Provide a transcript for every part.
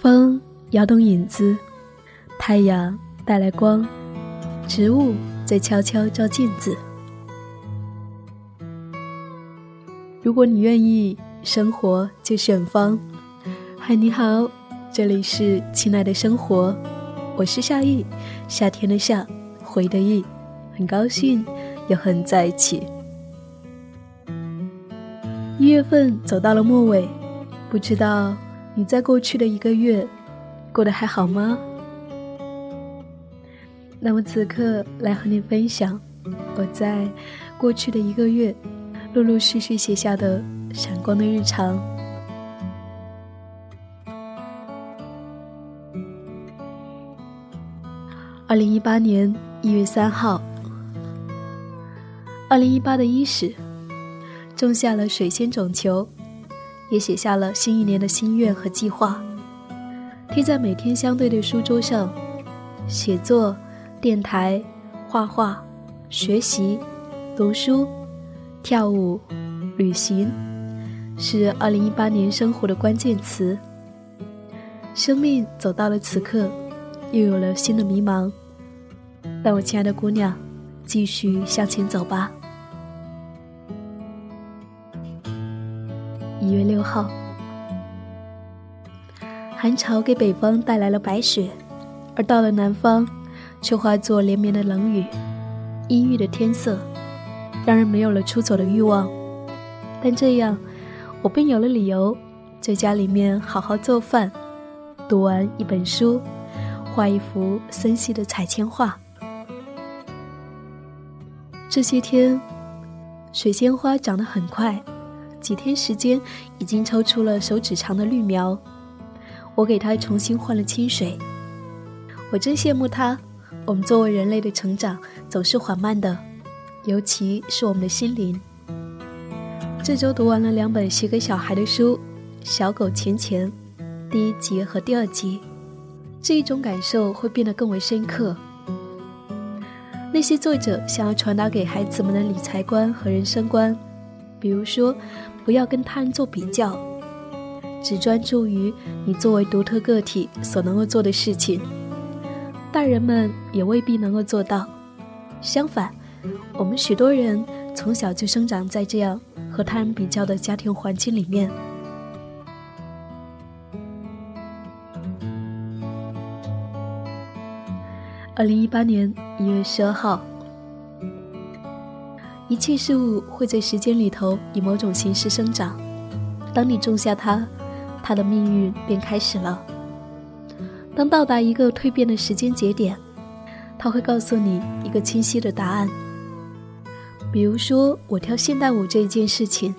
风摇动影子，太阳带来光，植物在悄悄照镜子。如果你愿意，生活就远方。嗨，你好，这里是亲爱的生活，我是夏意，夏天的夏，回的意，很高兴又和你在一起。一月份走到了末尾，不知道。你在过去的一个月过得还好吗？那么此刻来和你分享我在过去的一个月陆陆续续写下的闪光的日常。二零一八年一月三号，二零一八的伊始，种下了水仙种球。也写下了新一年的心愿和计划，贴在每天相对的书桌上。写作、电台、画画、学习、读书、跳舞、旅行，是二零一八年生活的关键词。生命走到了此刻，又有了新的迷茫。但我亲爱的姑娘，继续向前走吧。一月六号，寒潮给北方带来了白雪，而到了南方，却化作连绵的冷雨。阴郁的天色，让人没有了出走的欲望。但这样，我便有了理由，在家里面好好做饭，读完一本书，画一幅森系的彩铅画。这些天，水仙花长得很快。几天时间，已经抽出了手指长的绿苗。我给它重新换了清水。我真羡慕它。我们作为人类的成长总是缓慢的，尤其是我们的心灵。这周读完了两本写给小孩的书，《小狗钱钱》第一集和第二集，这一种感受会变得更为深刻。那些作者想要传达给孩子们的理财观和人生观，比如说。不要跟他人做比较，只专注于你作为独特个体所能够做的事情。大人们也未必能够做到。相反，我们许多人从小就生长在这样和他人比较的家庭环境里面。二零一八年一月十二号。一切事物会在时间里头以某种形式生长，当你种下它，它的命运便开始了。当到达一个蜕变的时间节点，它会告诉你一个清晰的答案。比如说，我跳现代舞这一件事情，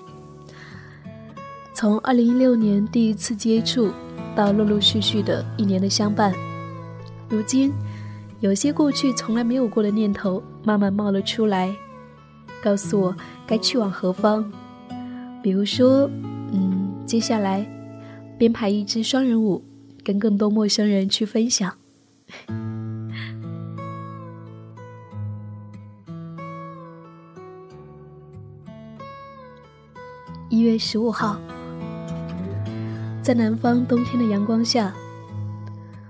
从二零一六年第一次接触，到陆陆续续的一年的相伴，如今，有些过去从来没有过的念头慢慢冒了出来。告诉我该去往何方，比如说，嗯，接下来编排一支双人舞，跟更多陌生人去分享。一月十五号，在南方冬天的阳光下，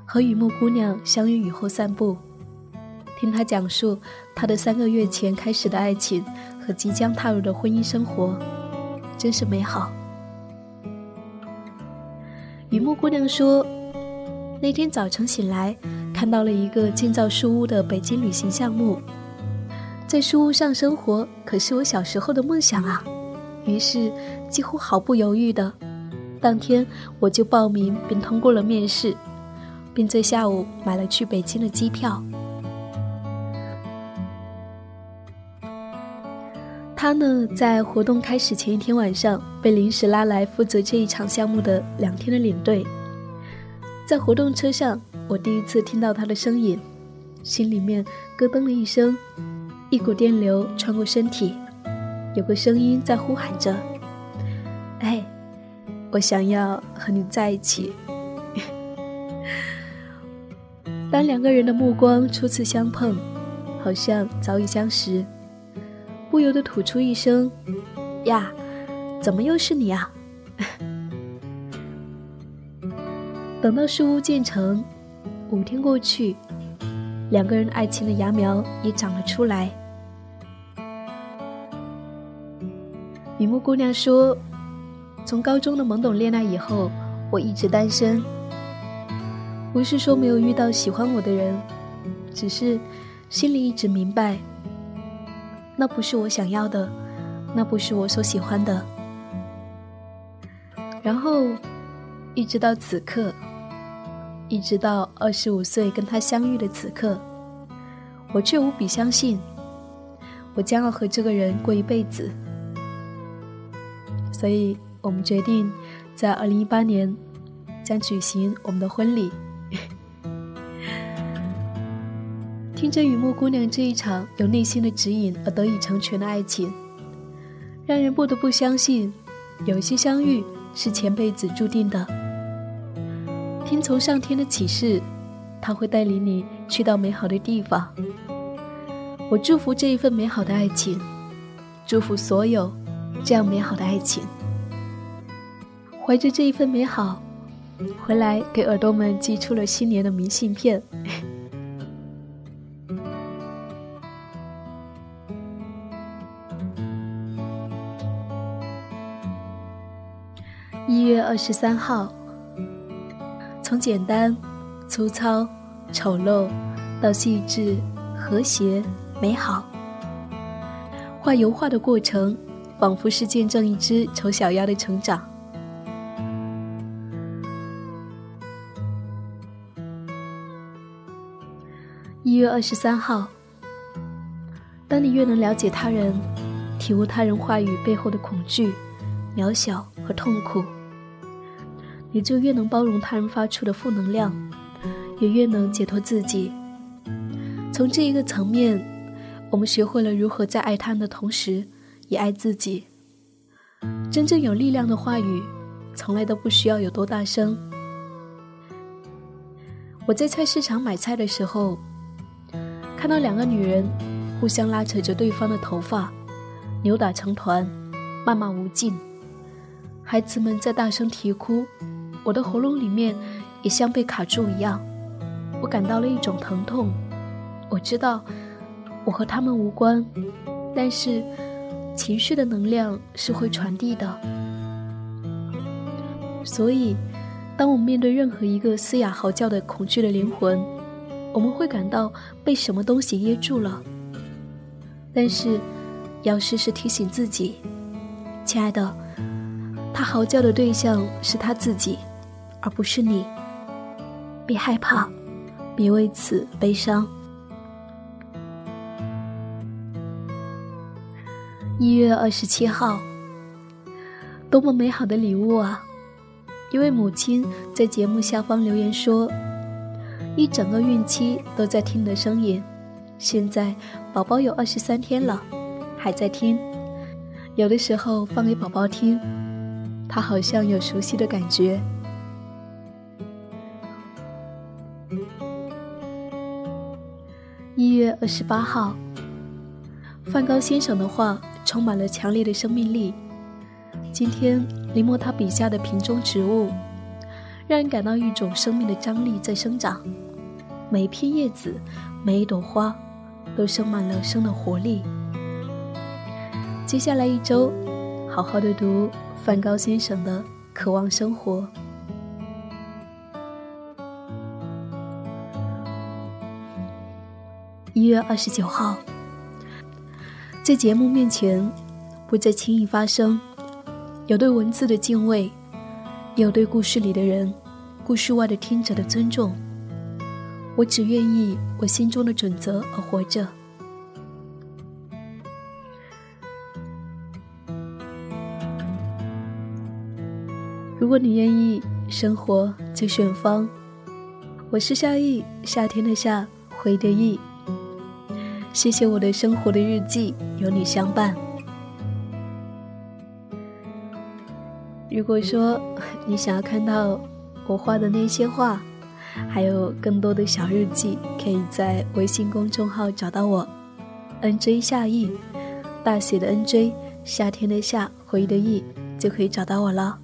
和雨木姑娘相约雨后散步。听他讲述他的三个月前开始的爱情和即将踏入的婚姻生活，真是美好。雨木姑娘说，那天早晨醒来，看到了一个建造书屋的北京旅行项目，在书屋上生活可是我小时候的梦想啊！于是几乎毫不犹豫的，当天我就报名并通过了面试，并在下午买了去北京的机票。他呢，在活动开始前一天晚上被临时拉来负责这一场项目的两天的领队。在活动车上，我第一次听到他的声音，心里面咯噔了一声，一股电流穿过身体，有个声音在呼喊着：“哎，我想要和你在一起。”当两个人的目光初次相碰，好像早已相识。不由得吐出一声：“呀，怎么又是你啊？”等到树屋建成，五天过去，两个人爱情的芽苗也长了出来。雨木姑娘说：“从高中的懵懂恋爱以后，我一直单身。不是说没有遇到喜欢我的人，只是心里一直明白，那不是我想要的，那不是我所喜欢的。然后，一直到此刻。”一直到二十五岁跟他相遇的此刻，我却无比相信，我将要和这个人过一辈子。所以我们决定在二零一八年将举行我们的婚礼。听着雨墨姑娘这一场由内心的指引而得以成全的爱情，让人不得不相信，有一些相遇是前辈子注定的。听从上天的启示，他会带领你去到美好的地方。我祝福这一份美好的爱情，祝福所有这样美好的爱情。怀着这一份美好，回来给耳朵们寄出了新年的明信片。二十三号。从简单、粗糙、丑陋，到细致、和谐、美好，画油画的过程，仿佛是见证一只丑小鸭的成长。一月二十三号，当你越能了解他人，体悟他人话语背后的恐惧、渺小和痛苦。也就越能包容他人发出的负能量，也越能解脱自己。从这一个层面，我们学会了如何在爱他人的同时，也爱自己。真正有力量的话语，从来都不需要有多大声。我在菜市场买菜的时候，看到两个女人互相拉扯着对方的头发，扭打成团，谩骂无尽。孩子们在大声啼哭。我的喉咙里面也像被卡住一样，我感到了一种疼痛。我知道我和他们无关，但是情绪的能量是会传递的。所以，当我们面对任何一个嘶哑嚎叫的恐惧的灵魂，我们会感到被什么东西噎住了。但是，要时时提醒自己，亲爱的，他嚎叫的对象是他自己。而不是你，别害怕，别为此悲伤。一月二十七号，多么美好的礼物啊！一位母亲在节目下方留言说：“一整个孕期都在听的声音，现在宝宝有二十三天了，还在听。有的时候放给宝宝听，他好像有熟悉的感觉。”二十八号，梵高先生的画充满了强烈的生命力。今天临摹他笔下的瓶中植物，让人感到一种生命的张力在生长。每一片叶子，每一朵花，都生满了生的活力。接下来一周，好好的读梵高先生的《渴望生活》。一月二十九号，在节目面前，不再轻易发声，有对文字的敬畏，有对故事里的人、故事外的听者的尊重。我只愿意我心中的准则而活着。如果你愿意，生活就选方。我是夏意，夏天的夏，回的意。谢谢我的生活的日记有你相伴。如果说 你想要看到我画的那些画，还有更多的小日记，可以在微信公众号找到我，nj 夏意，大写的 nj，夏天的夏，回忆的忆，就可以找到我了。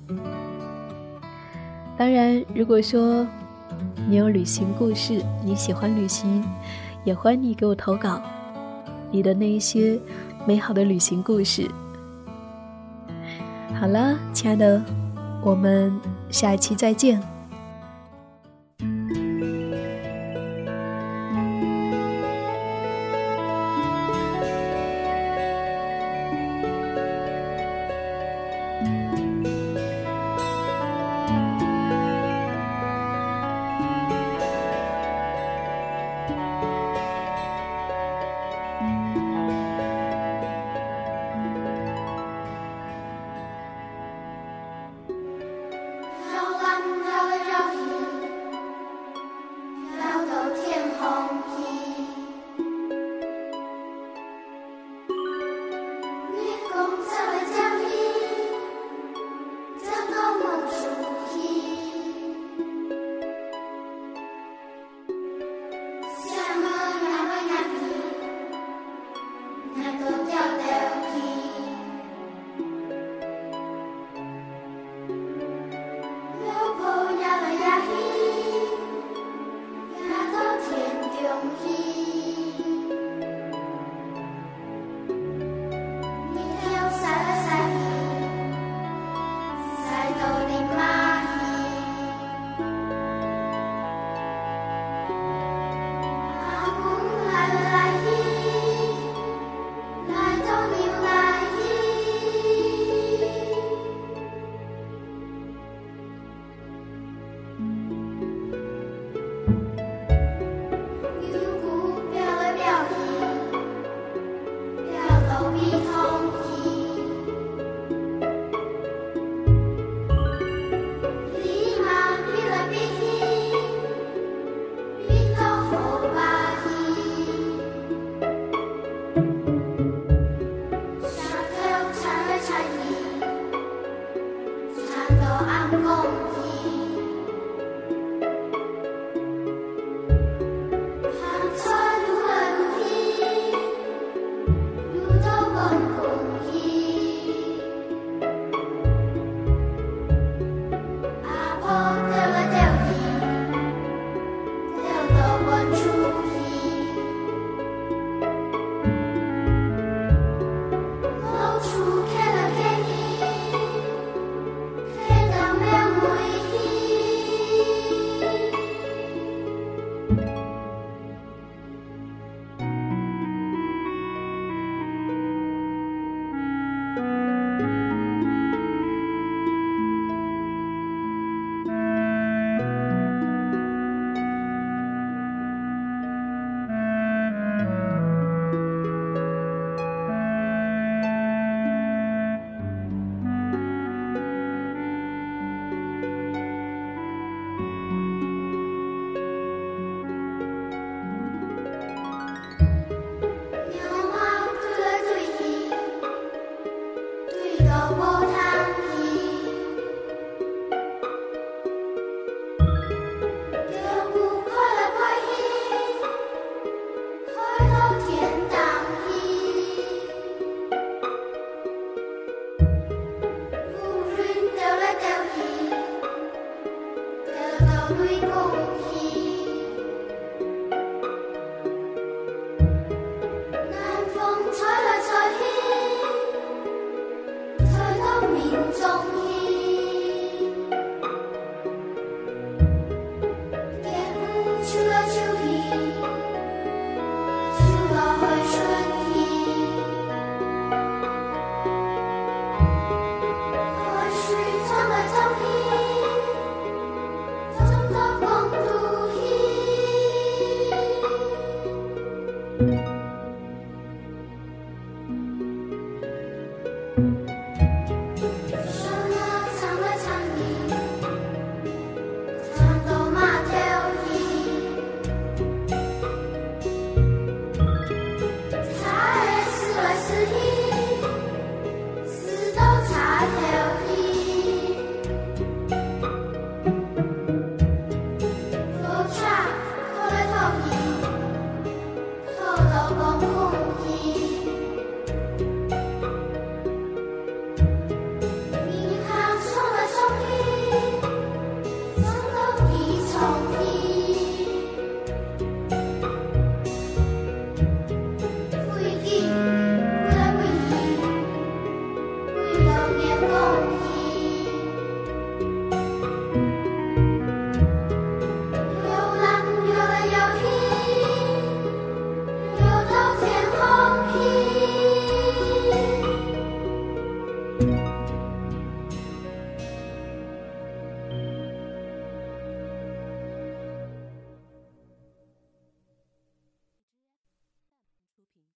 当然，如果说你有旅行故事，你喜欢旅行，也欢迎你给我投稿你的那一些美好的旅行故事。好了，亲爱的，我们下一期再见。